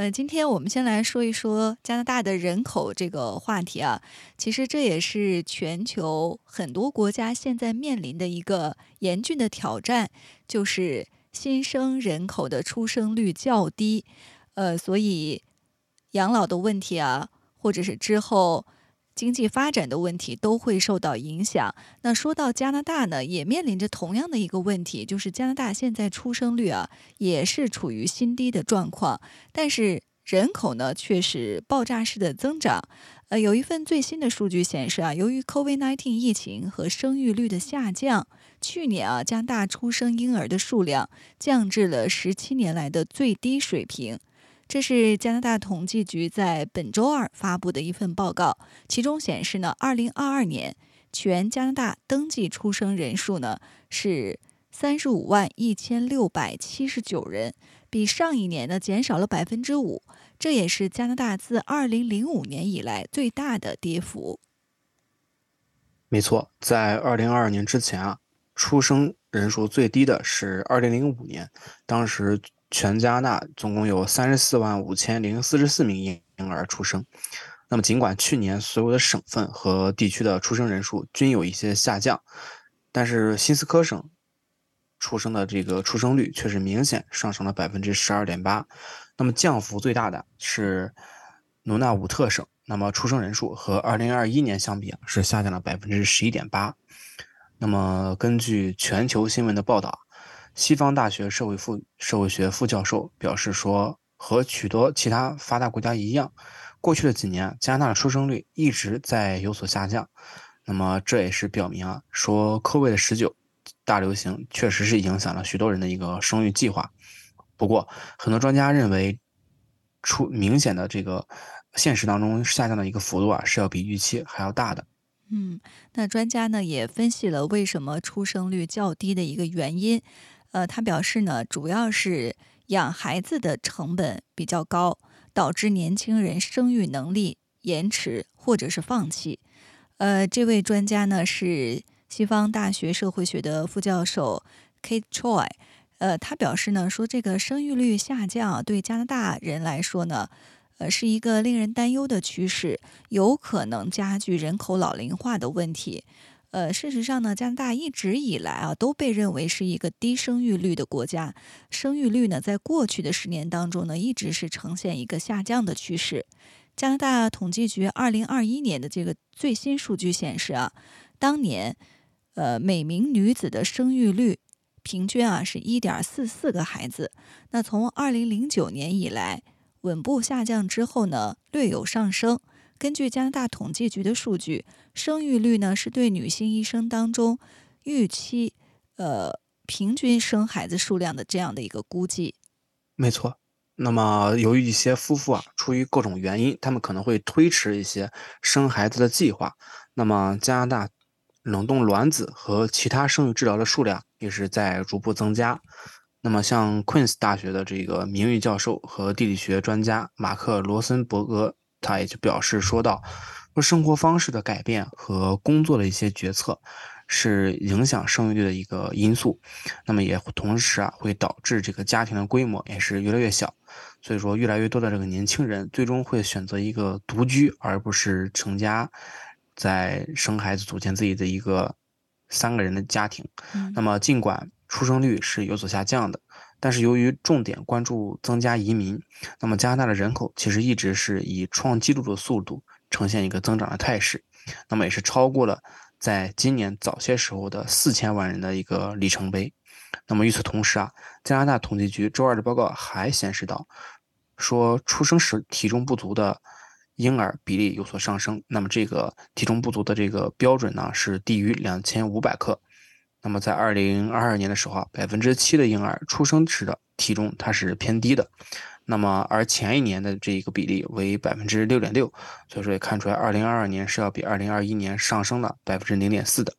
呃，今天我们先来说一说加拿大的人口这个话题啊。其实这也是全球很多国家现在面临的一个严峻的挑战，就是新生人口的出生率较低。呃，所以养老的问题啊，或者是之后经济发展的问题都会受到影响。那说到加拿大呢，也面临着同样的一个问题，就是加拿大现在出生率啊也是处于新低的状况，但是人口呢却是爆炸式的增长。呃，有一份最新的数据显示啊，由于 COVID-19 疫情和生育率的下降，去年啊加拿大出生婴儿的数量降至了十七年来的最低水平。这是加拿大统计局在本周二发布的一份报告，其中显示呢，二零二二年全加拿大登记出生人数呢是三十五万一千六百七十九人，比上一年呢减少了百分之五，这也是加拿大自二零零五年以来最大的跌幅。没错，在二零二二年之前啊，出生人数最低的是二零零五年，当时。全加拿大总共有三十四万五千零四十四名婴儿出生。那么，尽管去年所有的省份和地区的出生人数均有一些下降，但是新斯科省出生的这个出生率却是明显上升了百分之十二点八。那么，降幅最大的是努纳武特省，那么出生人数和二零二一年相比，是下降了百分之十一点八。那么，根据全球新闻的报道。西方大学社会副社会学副教授表示说，和许多其他发达国家一样，过去的几年加拿大的出生率一直在有所下降。那么这也是表明啊，说 COVID 十九大流行确实是影响了许多人的一个生育计划。不过，很多专家认为，出明显的这个现实当中下降的一个幅度啊，是要比预期还要大的。嗯，那专家呢也分析了为什么出生率较低的一个原因。呃，他表示呢，主要是养孩子的成本比较高，导致年轻人生育能力延迟或者是放弃。呃，这位专家呢是西方大学社会学的副教授 Kate Choi。呃，他表示呢，说这个生育率下降对加拿大人来说呢，呃，是一个令人担忧的趋势，有可能加剧人口老龄化的问题。呃，事实上呢，加拿大一直以来啊都被认为是一个低生育率的国家，生育率呢在过去的十年当中呢一直是呈现一个下降的趋势。加拿大统计局二零二一年的这个最新数据显示啊，当年呃每名女子的生育率平均啊是一点四四个孩子，那从二零零九年以来稳步下降之后呢略有上升。根据加拿大统计局的数据，生育率呢是对女性一生当中预期呃平均生孩子数量的这样的一个估计。没错。那么由于一些夫妇啊，出于各种原因，他们可能会推迟一些生孩子的计划。那么加拿大冷冻卵子和其他生育治疗的数量也是在逐步增加。那么像 Queen's 大学的这个名誉教授和地理学专家马克罗森伯格。他也就表示说到：“说生活方式的改变和工作的一些决策是影响生育率的一个因素，那么也同时啊会导致这个家庭的规模也是越来越小，所以说越来越多的这个年轻人最终会选择一个独居而不是成家，在生孩子组建自己的一个三个人的家庭。那么尽管出生率是有所下降的。”但是由于重点关注增加移民，那么加拿大的人口其实一直是以创纪录的速度呈现一个增长的态势，那么也是超过了在今年早些时候的四千万人的一个里程碑。那么与此同时啊，加拿大统计局周二的报告还显示到，说出生时体重不足的婴儿比例有所上升，那么这个体重不足的这个标准呢是低于两千五百克。那么在二零二二年的时候啊，百分之七的婴儿出生时的体重它是偏低的，那么而前一年的这一个比例为百分之六点六，所以说也看出来二零二二年是要比二零二一年上升了百分之零点四的。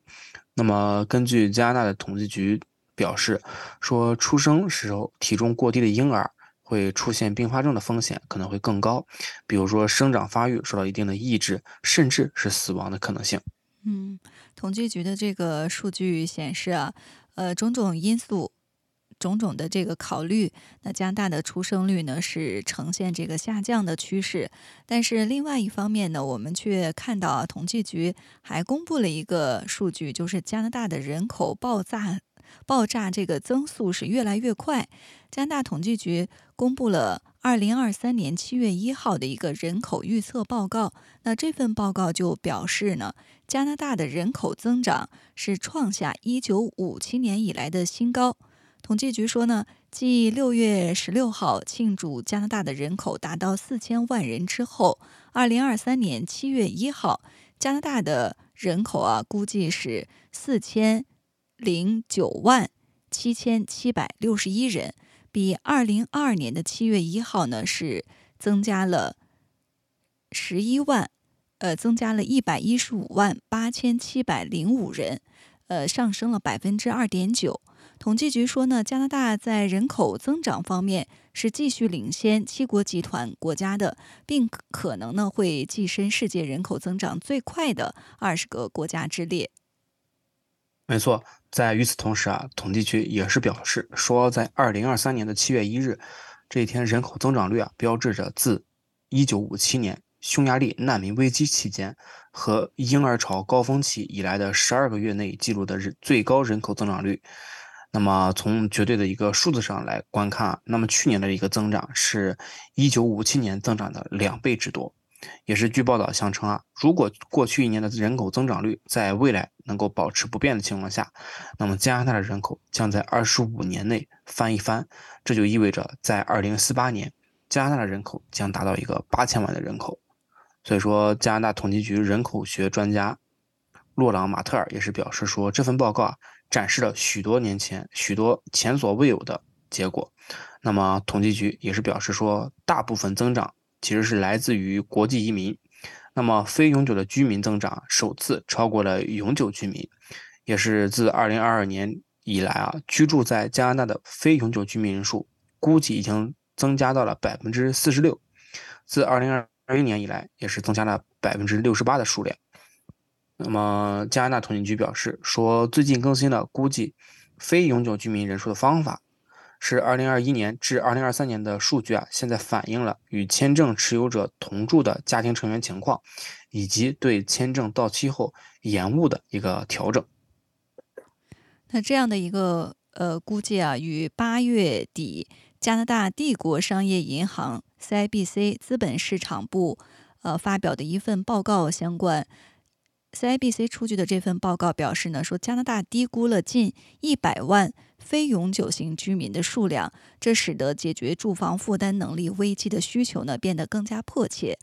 那么根据加拿大的统计局表示，说出生时候体重过低的婴儿会出现并发症的风险可能会更高，比如说生长发育受到一定的抑制，甚至是死亡的可能性。嗯，统计局的这个数据显示啊，呃，种种因素。种种的这个考虑，那加拿大的出生率呢是呈现这个下降的趋势。但是另外一方面呢，我们却看到啊，统计局还公布了一个数据，就是加拿大的人口爆炸爆炸这个增速是越来越快。加拿大统计局公布了二零二三年七月一号的一个人口预测报告。那这份报告就表示呢，加拿大的人口增长是创下一九五七年以来的新高。统计局说呢，继六月十六号庆祝加拿大的人口达到四千万人之后，二零二三年七月一号，加拿大的人口啊估计是四千零九万七千七百六十一人，比二零二二年的七月一号呢是增加了十一万，呃，增加了一百一十五万八千七百零五人，呃，上升了百分之二点九。统计局说呢，加拿大在人口增长方面是继续领先七国集团国家的，并可能呢会跻身世界人口增长最快的二十个国家之列。没错，在与此同时啊，统计局也是表示说，在二零二三年的七月一日这一天，人口增长率啊标志着自一九五七年匈牙利难民危机期间和婴儿潮高峰期以来的十二个月内记录的人最高人口增长率。那么从绝对的一个数字上来观看，那么去年的一个增长是1957年增长的两倍之多，也是据报道相称啊，如果过去一年的人口增长率在未来能够保持不变的情况下，那么加拿大的人口将在25年内翻一番，这就意味着在2048年，加拿大的人口将达到一个8000万的人口。所以说，加拿大统计局人口学专家洛朗马特尔也是表示说，这份报告啊。展示了许多年前许多前所未有的结果。那么，统计局也是表示说，大部分增长其实是来自于国际移民。那么，非永久的居民增长首次超过了永久居民，也是自2022年以来啊，居住在加拿大的非永久居民人数估计已经增加到了百分之四十六。自2021年以来，也是增加了百分之六十八的数量。那么，加拿大统计局表示说，最近更新了估计非永久居民人数的方法是2021年至2023年的数据啊，现在反映了与签证持有者同住的家庭成员情况，以及对签证到期后延误的一个调整。那这样的一个呃估计啊，与八月底加拿大帝国商业银行 （CIBC） 资本市场部呃发表的一份报告相关。CIBC 出具的这份报告表示呢，说加拿大低估了近一百万非永久性居民的数量，这使得解决住房负担能力危机的需求呢变得更加迫切。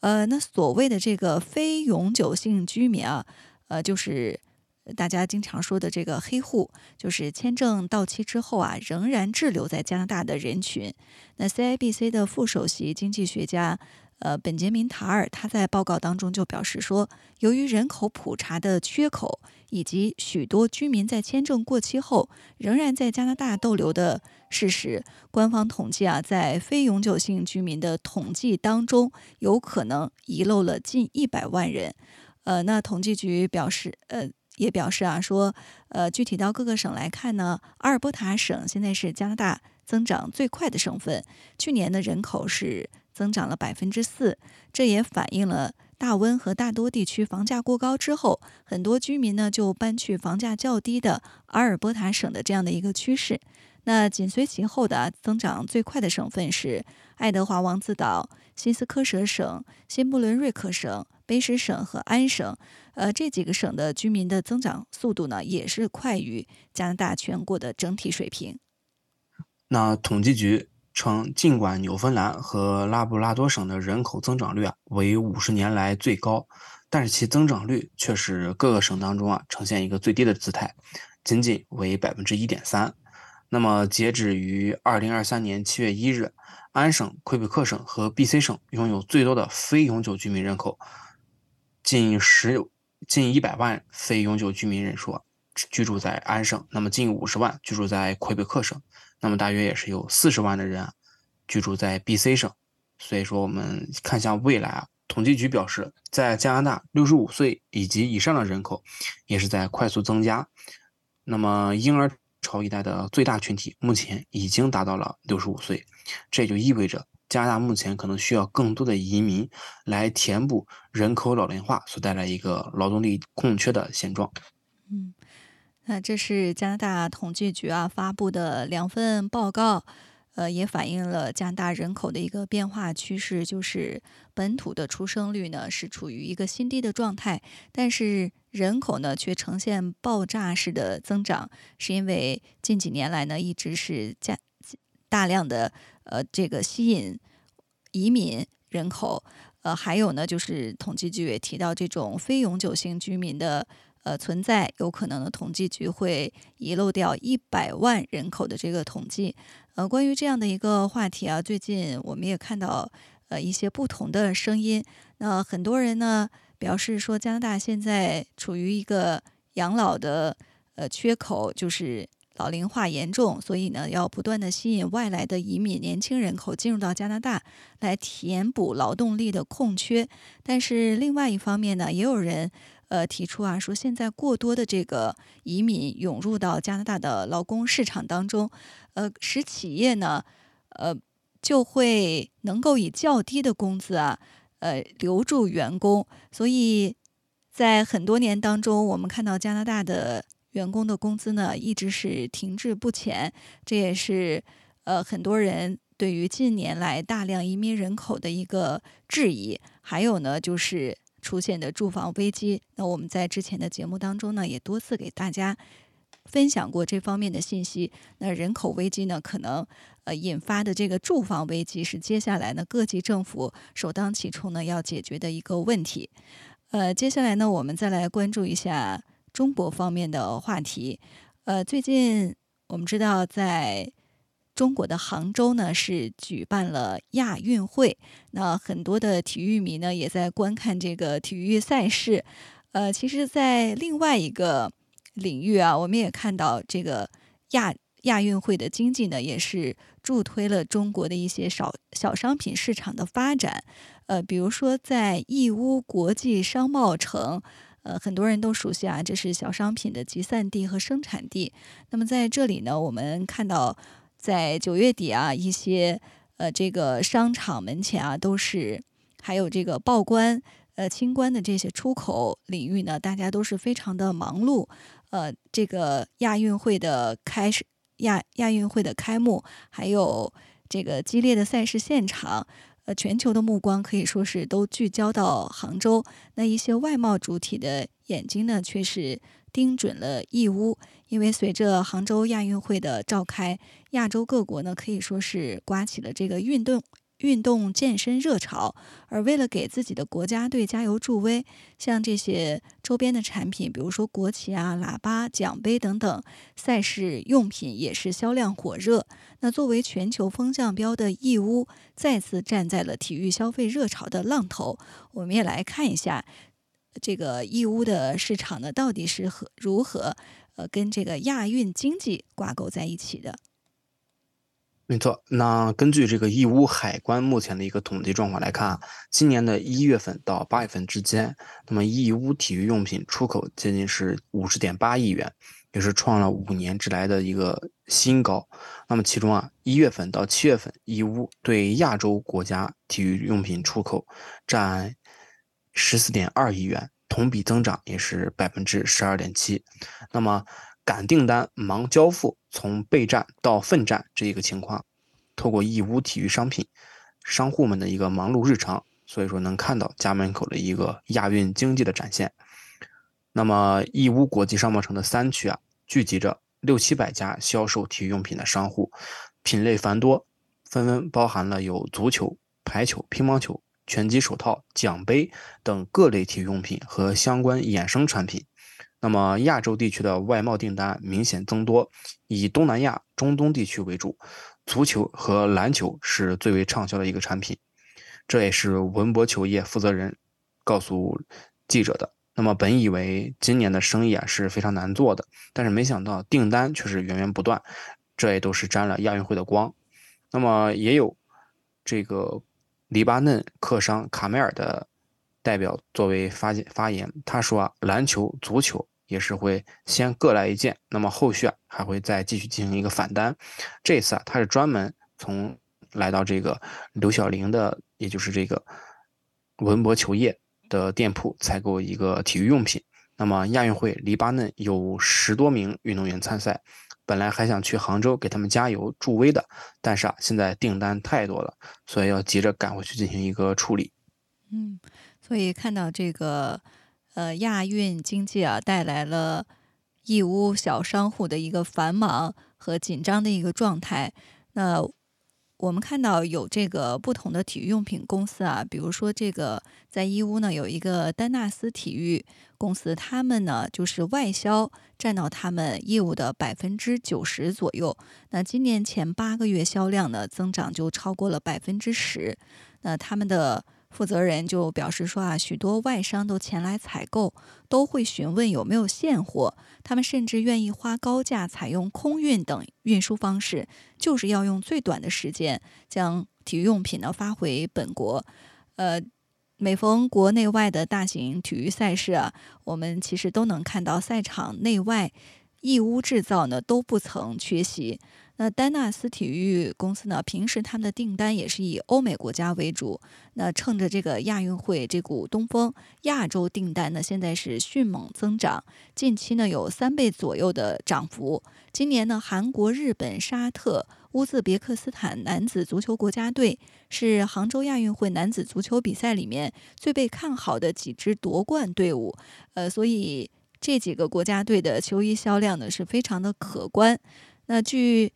呃，那所谓的这个非永久性居民啊，呃，就是大家经常说的这个黑户，就是签证到期之后啊，仍然滞留在加拿大的人群。那 CIBC 的副首席经济学家。呃，本杰明·塔尔他在报告当中就表示说，由于人口普查的缺口，以及许多居民在签证过期后仍然在加拿大逗留的事实，官方统计啊，在非永久性居民的统计当中，有可能遗漏了近一百万人。呃，那统计局表示，呃，也表示啊，说，呃，具体到各个省来看呢，阿尔伯塔省现在是加拿大增长最快的省份，去年的人口是。增长了百分之四，这也反映了大温和大多地区房价过高之后，很多居民呢就搬去房价较低的阿尔伯塔省的这样的一个趋势。那紧随其后的增长最快的省份是爱德华王子岛、新斯科舍省、新布伦瑞克省、卑诗省和安省。呃，这几个省的居民的增长速度呢，也是快于加拿大全国的整体水平。那统计局。称，尽管纽芬兰和拉布拉多省的人口增长率啊为五十年来最高，但是其增长率却是各个省当中啊呈现一个最低的姿态，仅仅为百分之一点三。那么，截止于二零二三年七月一日，安省、魁北克省和 B.C 省拥有最多的非永久居民人口，近十近一百万非永久居民人数。居住在安省，那么近五十万居住在魁北克省，那么大约也是有四十万的人居住在 B.C 省。所以说，我们看向未来啊，统计局表示，在加拿大，六十五岁以及以上的人口也是在快速增加。那么婴儿潮一代的最大群体目前已经达到了六十五岁，这就意味着加拿大目前可能需要更多的移民来填补人口老龄化所带来一个劳动力空缺的现状。嗯，那这是加拿大统计局啊发布的两份报告。呃，也反映了加拿大人口的一个变化趋势，就是本土的出生率呢是处于一个新低的状态，但是人口呢却呈现爆炸式的增长，是因为近几年来呢一直是加大量的呃这个吸引移民人口，呃还有呢就是统计局也提到这种非永久性居民的。呃，存在有可能的统计局会遗漏掉一百万人口的这个统计。呃，关于这样的一个话题啊，最近我们也看到呃一些不同的声音。那很多人呢表示说，加拿大现在处于一个养老的呃缺口，就是老龄化严重，所以呢要不断的吸引外来的移民年轻人口进入到加拿大来填补劳动力的空缺。但是另外一方面呢，也有人。呃，提出啊，说现在过多的这个移民涌入到加拿大的劳工市场当中，呃，使企业呢，呃，就会能够以较低的工资啊，呃，留住员工。所以在很多年当中，我们看到加拿大的员工的工资呢，一直是停滞不前。这也是呃很多人对于近年来大量移民人口的一个质疑。还有呢，就是。出现的住房危机，那我们在之前的节目当中呢，也多次给大家分享过这方面的信息。那人口危机呢，可能呃引发的这个住房危机是接下来呢各级政府首当其冲呢要解决的一个问题。呃，接下来呢，我们再来关注一下中国方面的话题。呃，最近我们知道在。中国的杭州呢是举办了亚运会，那很多的体育迷呢也在观看这个体育赛事。呃，其实，在另外一个领域啊，我们也看到这个亚亚运会的经济呢也是助推了中国的一些小小商品市场的发展。呃，比如说在义乌国际商贸城，呃，很多人都熟悉啊，这是小商品的集散地和生产地。那么在这里呢，我们看到。在九月底啊，一些呃这个商场门前啊，都是还有这个报关、呃清关的这些出口领域呢，大家都是非常的忙碌。呃，这个亚运会的开始，亚亚运会的开幕，还有这个激烈的赛事现场，呃，全球的目光可以说是都聚焦到杭州。那一些外贸主体的眼睛呢，却是。盯准了义乌，因为随着杭州亚运会的召开，亚洲各国呢可以说是刮起了这个运动运动健身热潮。而为了给自己的国家队加油助威，像这些周边的产品，比如说国旗啊、喇叭、奖杯等等赛事用品，也是销量火热。那作为全球风向标的义乌，再次站在了体育消费热潮的浪头。我们也来看一下。这个义乌的市场呢，到底是和如何呃跟这个亚运经济挂钩在一起的？没错，那根据这个义乌海关目前的一个统计状况来看，今年的一月份到八月份之间，那么义乌体育用品出口接近是五十点八亿元，也是创了五年之来的一个新高。那么其中啊，一月份到七月份，义乌对亚洲国家体育用品出口占。十四点二亿元，同比增长也是百分之十二点七。那么赶订单、忙交付，从备战到奋战这一个情况，透过义乌体育商品商户们的一个忙碌日常，所以说能看到家门口的一个亚运经济的展现。那么义乌国际商贸城的三区啊，聚集着六七百家销售体育用品的商户，品类繁多，纷纷包含了有足球、排球、乒乓球。拳击手套、奖杯等各类体育用品和相关衍生产品。那么，亚洲地区的外贸订单明显增多，以东南亚、中东地区为主。足球和篮球是最为畅销的一个产品。这也是文博球业负责人告诉记者的。那么本以为今年的生意啊是非常难做的，但是没想到订单却是源源不断，这也都是沾了亚运会的光。那么也有这个黎巴嫩客商卡梅尔的代表作为发发言，他说啊，篮球、足球也是会先各来一件，那么后续啊还会再继续进行一个反单。这次啊，他是专门从来到这个刘晓玲的，也就是这个文博球业。的店铺采购一个体育用品。那么亚运会，黎巴嫩有十多名运动员参赛，本来还想去杭州给他们加油助威的，但是啊，现在订单太多了，所以要急着赶回去进行一个处理。嗯，所以看到这个呃亚运经济啊，带来了义乌小商户的一个繁忙和紧张的一个状态。那我们看到有这个不同的体育用品公司啊，比如说这个在义乌呢有一个丹纳斯体育公司，他们呢就是外销占到他们业务的百分之九十左右。那今年前八个月销量呢增长就超过了百分之十。那他们的。负责人就表示说啊，许多外商都前来采购，都会询问有没有现货。他们甚至愿意花高价采用空运等运输方式，就是要用最短的时间将体育用品呢发回本国。呃，每逢国内外的大型体育赛事啊，我们其实都能看到赛场内外义乌制造呢都不曾缺席。那丹纳斯体育公司呢？平时他们的订单也是以欧美国家为主。那趁着这个亚运会这股东风，亚洲订单呢现在是迅猛增长，近期呢有三倍左右的涨幅。今年呢，韩国、日本、沙特、乌兹别克斯坦男子足球国家队是杭州亚运会男子足球比赛里面最被看好的几支夺冠队伍。呃，所以这几个国家队的球衣销量呢是非常的可观。那据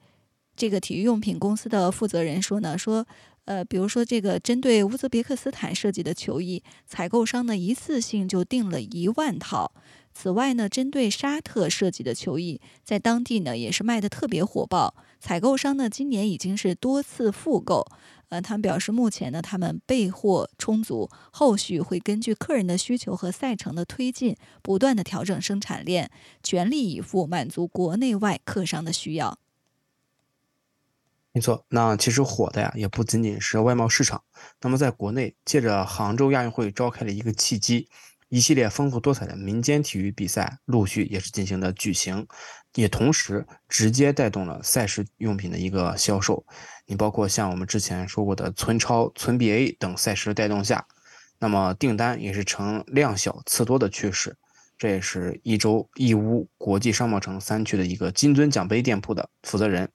这个体育用品公司的负责人说呢，说，呃，比如说这个针对乌兹别克斯坦设计的球衣，采购商呢一次性就订了一万套。此外呢，针对沙特设计的球衣，在当地呢也是卖的特别火爆。采购商呢今年已经是多次复购。呃，他们表示目前呢他们备货充足，后续会根据客人的需求和赛程的推进，不断的调整生产链，全力以赴满足国内外客商的需要。没错，那其实火的呀，也不仅仅是外贸市场。那么在国内，借着杭州亚运会召开的一个契机，一系列丰富多彩的民间体育比赛陆续也是进行的举行，也同时直接带动了赛事用品的一个销售。你包括像我们之前说过的村超、村 BA 等赛事带动下，那么订单也是呈量小次多的趋势。这也是一周义乌国际商贸城三区的一个金樽奖杯店铺的负责人。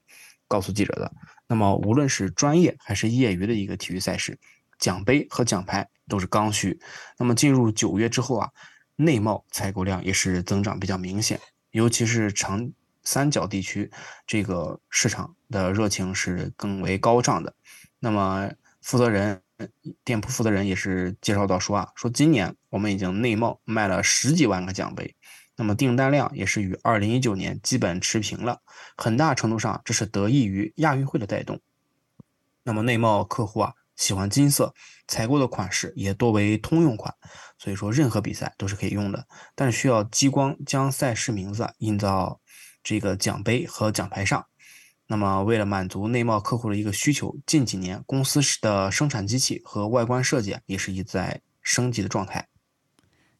告诉记者的，那么无论是专业还是业余的一个体育赛事，奖杯和奖牌都是刚需。那么进入九月之后啊，内贸采购量也是增长比较明显，尤其是长三角地区，这个市场的热情是更为高涨的。那么负责人，店铺负责人也是介绍到说啊，说今年我们已经内贸卖了十几万个奖杯。那么订单量也是与二零一九年基本持平了，很大程度上这是得益于亚运会的带动。那么内贸客户啊喜欢金色，采购的款式也多为通用款，所以说任何比赛都是可以用的，但需要激光将赛事名字印到这个奖杯和奖牌上。那么为了满足内贸客户的一个需求，近几年公司的生产机器和外观设计也是一在升级的状态。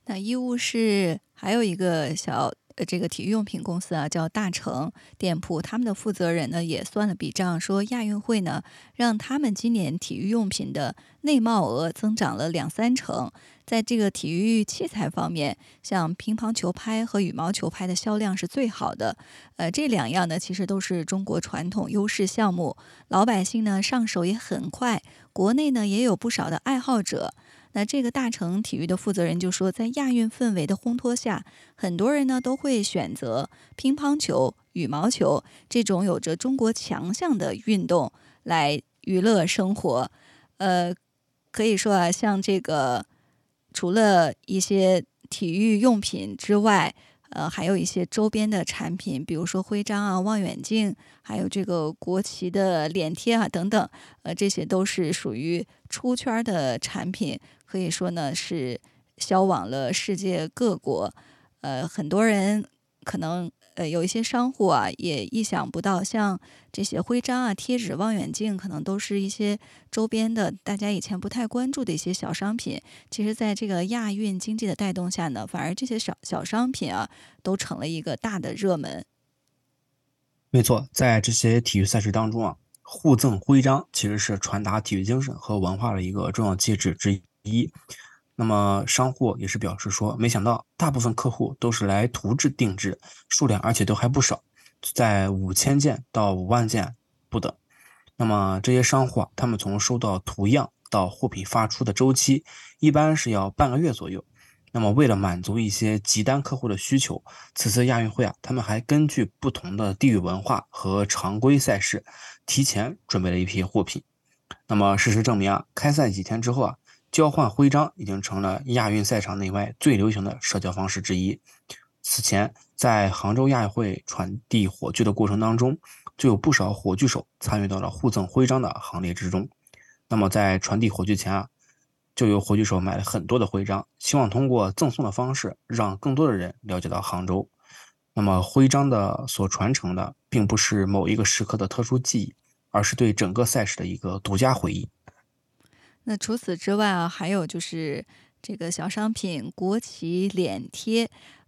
那义乌市还有一个小呃这个体育用品公司啊，叫大成店铺，他们的负责人呢也算了笔账，说亚运会呢让他们今年体育用品的内贸额增长了两三成，在这个体育器材方面，像乒乓球拍和羽毛球拍的销量是最好的，呃这两样呢其实都是中国传统优势项目，老百姓呢上手也很快，国内呢也有不少的爱好者。那这个大成体育的负责人就说，在亚运氛围的烘托下，很多人呢都会选择乒乓球、羽毛球这种有着中国强项的运动来娱乐生活。呃，可以说啊，像这个除了一些体育用品之外，呃，还有一些周边的产品，比如说徽章啊、望远镜，还有这个国旗的脸贴啊等等，呃，这些都是属于出圈的产品。可以说呢，是销往了世界各国。呃，很多人可能。呃，有一些商户啊，也意想不到，像这些徽章啊、贴纸、望远镜，可能都是一些周边的，大家以前不太关注的一些小商品。其实，在这个亚运经济的带动下呢，反而这些小小商品啊，都成了一个大的热门。没错，在这些体育赛事当中啊，互赠徽章其实是传达体育精神和文化的一个重要介质之一。一那么商户也是表示说，没想到大部分客户都是来图制定制，数量而且都还不少，在五千件到五万件不等。那么这些商户啊，他们从收到图样到货品发出的周期，一般是要半个月左右。那么为了满足一些急单客户的需求，此次亚运会啊，他们还根据不同的地域文化和常规赛事，提前准备了一批货品。那么事实证明啊，开赛几天之后啊。交换徽章已经成了亚运赛场内外最流行的社交方式之一。此前，在杭州亚运会传递火炬的过程当中，就有不少火炬手参与到了互赠徽章的行列之中。那么，在传递火炬前啊，就有火炬手买了很多的徽章，希望通过赠送的方式让更多的人了解到杭州。那么，徽章的所传承的，并不是某一个时刻的特殊记忆，而是对整个赛事的一个独家回忆。那除此之外啊，还有就是这个小商品国旗脸贴，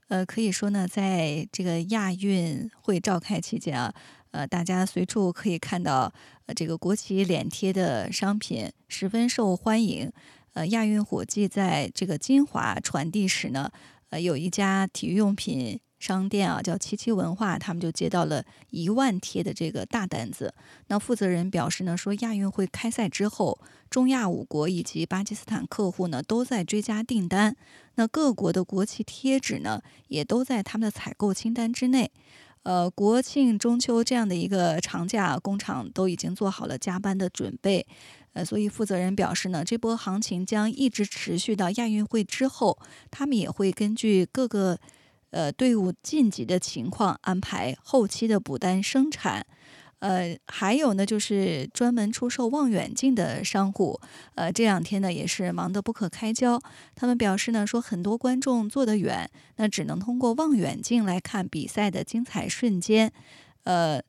呃，可以说呢，在这个亚运会召开期间啊，呃，大家随处可以看到呃这个国旗脸贴的商品十分受欢迎。呃，亚运火炬在这个金华传递时呢，呃，有一家体育用品。商店啊，叫七七文化，他们就接到了一万贴的这个大单子。那负责人表示呢，说亚运会开赛之后，中亚五国以及巴基斯坦客户呢都在追加订单。那各国的国旗贴纸呢，也都在他们的采购清单之内。呃，国庆、中秋这样的一个长假，工厂都已经做好了加班的准备。呃，所以负责人表示呢，这波行情将一直持续到亚运会之后，他们也会根据各个。呃，队伍晋级的情况安排后期的补单生产，呃，还有呢，就是专门出售望远镜的商户，呃，这两天呢也是忙得不可开交。他们表示呢，说很多观众坐得远，那只能通过望远镜来看比赛的精彩瞬间。呃，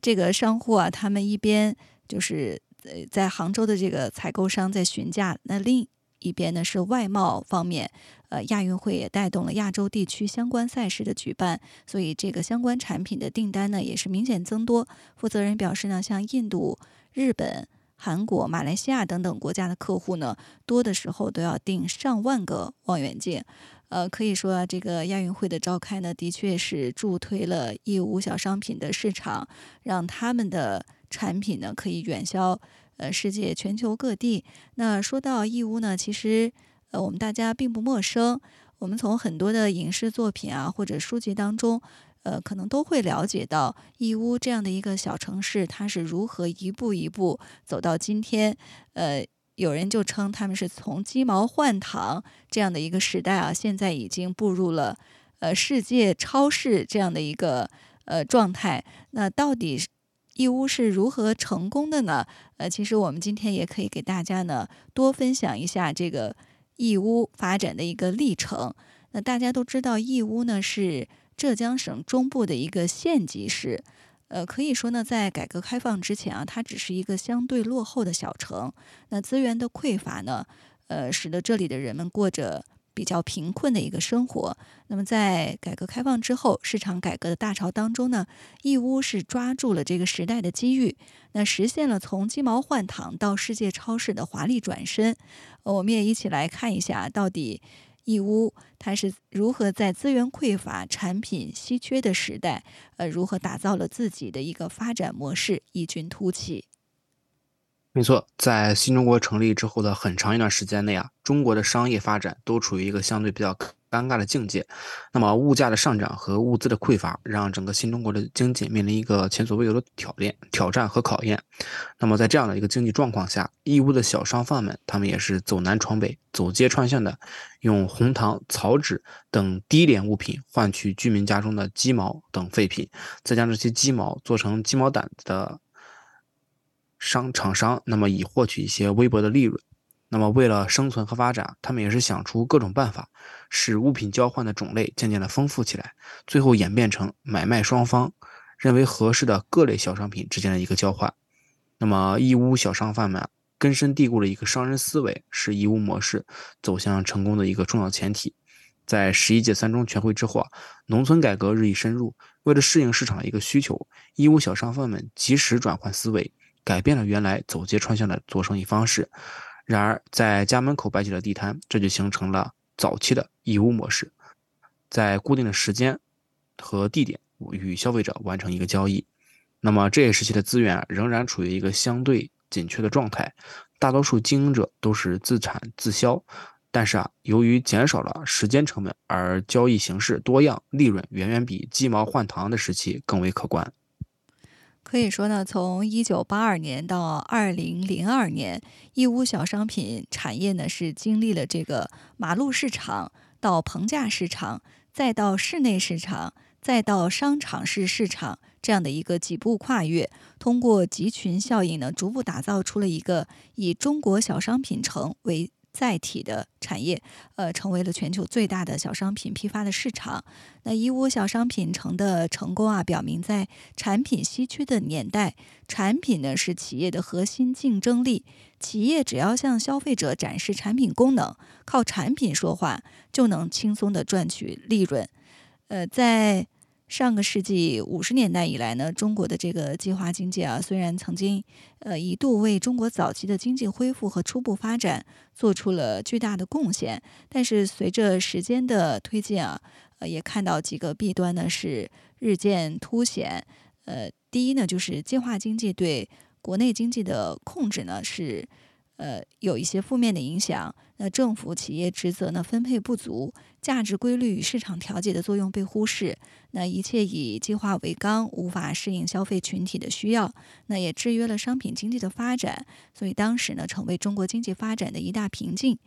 这个商户啊，他们一边就是呃在杭州的这个采购商在询价，那另一边呢是外贸方面。呃，亚运会也带动了亚洲地区相关赛事的举办，所以这个相关产品的订单呢也是明显增多。负责人表示呢，像印度、日本、韩国、马来西亚等等国家的客户呢，多的时候都要订上万个望远镜。呃，可以说这个亚运会的召开呢，的确是助推了义乌小商品的市场，让他们的产品呢可以远销呃世界全球各地。那说到义乌呢，其实。呃，我们大家并不陌生。我们从很多的影视作品啊，或者书籍当中，呃，可能都会了解到义乌这样的一个小城市，它是如何一步一步走到今天。呃，有人就称他们是从鸡毛换糖这样的一个时代啊，现在已经步入了呃世界超市这样的一个呃状态。那到底义乌是如何成功的呢？呃，其实我们今天也可以给大家呢多分享一下这个。义乌发展的一个历程。那大家都知道，义乌呢是浙江省中部的一个县级市。呃，可以说呢，在改革开放之前啊，它只是一个相对落后的小城。那资源的匮乏呢，呃，使得这里的人们过着。比较贫困的一个生活。那么，在改革开放之后，市场改革的大潮当中呢，义乌是抓住了这个时代的机遇，那实现了从鸡毛换糖到世界超市的华丽转身。我们也一起来看一下，到底义乌它是如何在资源匮乏、产品稀缺的时代，呃，如何打造了自己的一个发展模式，异军突起。没错，在新中国成立之后的很长一段时间内啊，中国的商业发展都处于一个相对比较尴尬的境界。那么，物价的上涨和物资的匮乏，让整个新中国的经济面临一个前所未有的挑战、挑战和考验。那么，在这样的一个经济状况下，义乌的小商贩们，他们也是走南闯北、走街串巷的，用红糖、草纸等低廉物品换取居民家中的鸡毛等废品，再将这些鸡毛做成鸡毛掸子的。商厂商，那么以获取一些微薄的利润。那么为了生存和发展，他们也是想出各种办法，使物品交换的种类渐渐的丰富起来，最后演变成买卖双方认为合适的各类小商品之间的一个交换。那么义乌小商贩们根深蒂固的一个商人思维，是义乌模式走向成功的一个重要前提。在十一届三中全会之后啊，农村改革日益深入，为了适应市场的一个需求，义乌小商贩们及时转换思维，改变了原来走街串巷的做生意方式。然而，在家门口摆起了地摊，这就形成了早期的义乌模式，在固定的时间和地点与消费者完成一个交易。那么，这一时期的资源仍然处于一个相对紧缺的状态，大多数经营者都是自产自销。但是啊，由于减少了时间成本，而交易形式多样，利润远远比鸡毛换糖的时期更为可观。可以说呢，从一九八二年到二零零二年，义乌小商品产业呢是经历了这个马路市场到棚架市场，再到室内市场，再到商场式市场这样的一个几步跨越，通过集群效应呢，逐步打造出了一个以中国小商品城为。载体的产业，呃，成为了全球最大的小商品批发的市场。那义乌小商品城的成功啊，表明在产品稀缺的年代，产品呢是企业的核心竞争力。企业只要向消费者展示产品功能，靠产品说话，就能轻松的赚取利润。呃，在上个世纪五十年代以来呢，中国的这个计划经济啊，虽然曾经呃一度为中国早期的经济恢复和初步发展做出了巨大的贡献，但是随着时间的推进啊，呃也看到几个弊端呢是日渐凸显。呃，第一呢，就是计划经济对国内经济的控制呢是。呃，有一些负面的影响。那政府企业职责呢分配不足，价值规律与市场调节的作用被忽视。那一切以计划为纲，无法适应消费群体的需要，那也制约了商品经济的发展。所以当时呢，成为中国经济发展的一大瓶颈。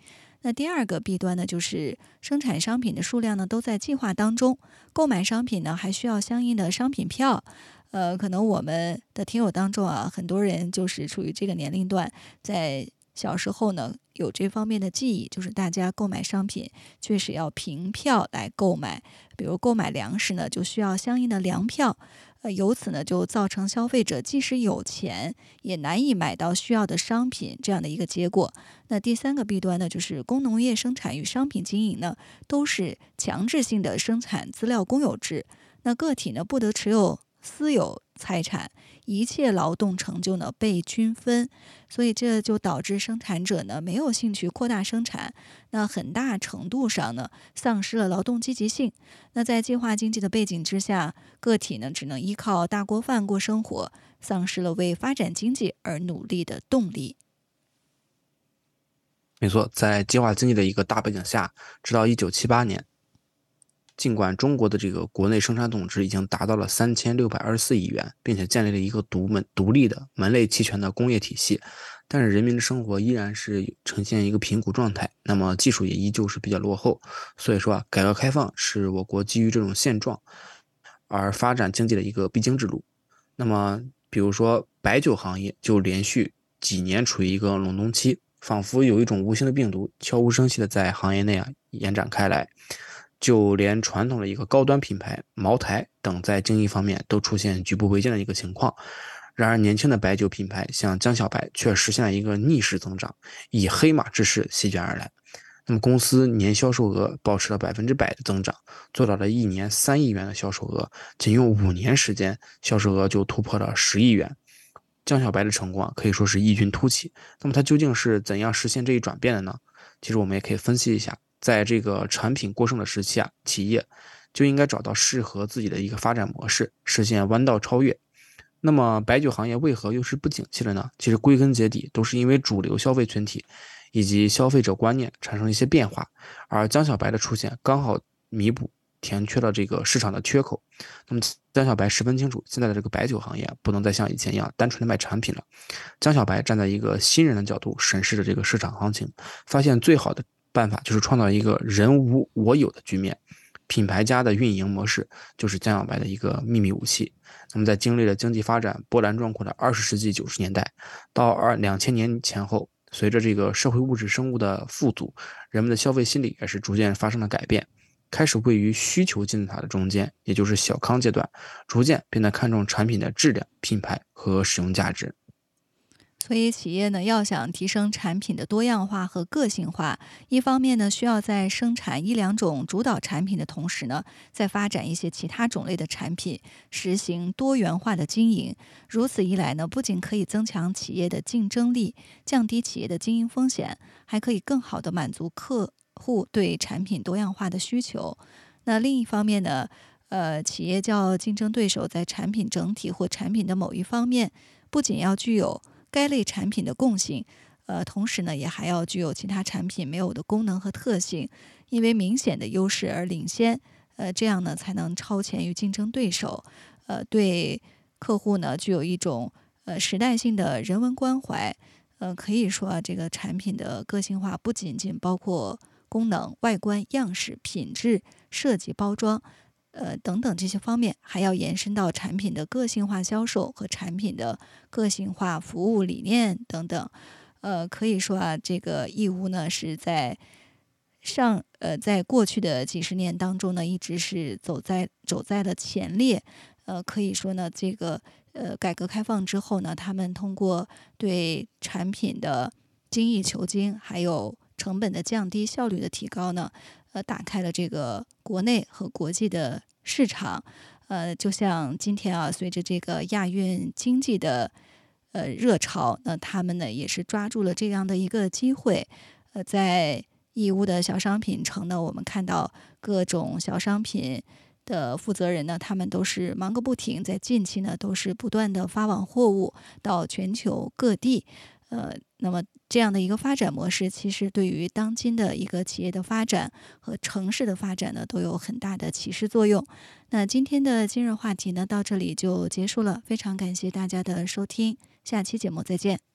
那第二个弊端呢，就是生产商品的数量呢都在计划当中，购买商品呢还需要相应的商品票。呃，可能我们的听友当中啊，很多人就是处于这个年龄段，在。小时候呢，有这方面的记忆，就是大家购买商品确实要凭票来购买，比如购买粮食呢，就需要相应的粮票，呃，由此呢就造成消费者即使有钱也难以买到需要的商品这样的一个结果。那第三个弊端呢，就是工农业生产与商品经营呢都是强制性的生产资料公有制，那个体呢不得持有私有财产。一切劳动成就呢被均分，所以这就导致生产者呢没有兴趣扩大生产，那很大程度上呢丧失了劳动积极性。那在计划经济的背景之下，个体呢只能依靠大锅饭过生活，丧失了为发展经济而努力的动力。没错，在计划经济的一个大背景下，直到一九七八年。尽管中国的这个国内生产总值已经达到了三千六百二十四亿元，并且建立了一个独门独立的门类齐全的工业体系，但是人民的生活依然是呈现一个贫苦状态。那么技术也依旧是比较落后。所以说啊，改革开放是我国基于这种现状而发展经济的一个必经之路。那么比如说白酒行业就连续几年处于一个冷冻期，仿佛有一种无形的病毒悄无声息的在行业内啊延展开来。就连传统的一个高端品牌茅台等，在经营方面都出现举步维艰的一个情况。然而，年轻的白酒品牌像江小白却实现了一个逆势增长，以黑马之势席卷而来。那么，公司年销售额保持了百分之百的增长，做到了一年三亿元的销售额，仅用五年时间，销售额就突破了十亿元。江小白的成功啊，可以说是异军突起。那么，它究竟是怎样实现这一转变的呢？其实，我们也可以分析一下。在这个产品过剩的时期啊，企业就应该找到适合自己的一个发展模式，实现弯道超越。那么，白酒行业为何又是不景气了呢？其实归根结底都是因为主流消费群体以及消费者观念产生一些变化，而江小白的出现刚好弥补填缺了这个市场的缺口。那么，江小白十分清楚，现在的这个白酒行业不能再像以前一样单纯的卖产品了。江小白站在一个新人的角度审视着这个市场行情，发现最好的。办法就是创造一个人无我有的局面，品牌家的运营模式就是江小白的一个秘密武器。那么，在经历了经济发展波澜壮阔的二十世纪九十年代到二两千年前后，随着这个社会物质生物的富足，人们的消费心理也是逐渐发生了改变，开始位于需求金字塔的中间，也就是小康阶段，逐渐变得看重产品的质量、品牌和使用价值。所以，企业呢要想提升产品的多样化和个性化，一方面呢需要在生产一两种主导产品的同时呢，再发展一些其他种类的产品，实行多元化的经营。如此一来呢，不仅可以增强企业的竞争力，降低企业的经营风险，还可以更好的满足客户对产品多样化的需求。那另一方面呢，呃，企业叫竞争对手在产品整体或产品的某一方面，不仅要具有该类产品的共性，呃，同时呢，也还要具有其他产品没有的功能和特性，因为明显的优势而领先，呃，这样呢才能超前于竞争对手，呃，对客户呢具有一种呃时代性的人文关怀，呃，可以说啊，这个产品的个性化不仅仅包括功能、外观、样式、品质、设计、包装。呃，等等这些方面，还要延伸到产品的个性化销售和产品的个性化服务理念等等。呃，可以说啊，这个义乌呢是在上呃，在过去的几十年当中呢，一直是走在走在了前列。呃，可以说呢，这个呃，改革开放之后呢，他们通过对产品的精益求精，还有成本的降低、效率的提高呢。呃，打开了这个国内和国际的市场，呃，就像今天啊，随着这个亚运经济的呃热潮，那他们呢也是抓住了这样的一个机会，呃，在义乌的小商品城呢，我们看到各种小商品的负责人呢，他们都是忙个不停，在近期呢都是不断的发往货物到全球各地。呃，那么这样的一个发展模式，其实对于当今的一个企业的发展和城市的发展呢，都有很大的启示作用。那今天的今日话题呢，到这里就结束了，非常感谢大家的收听，下期节目再见。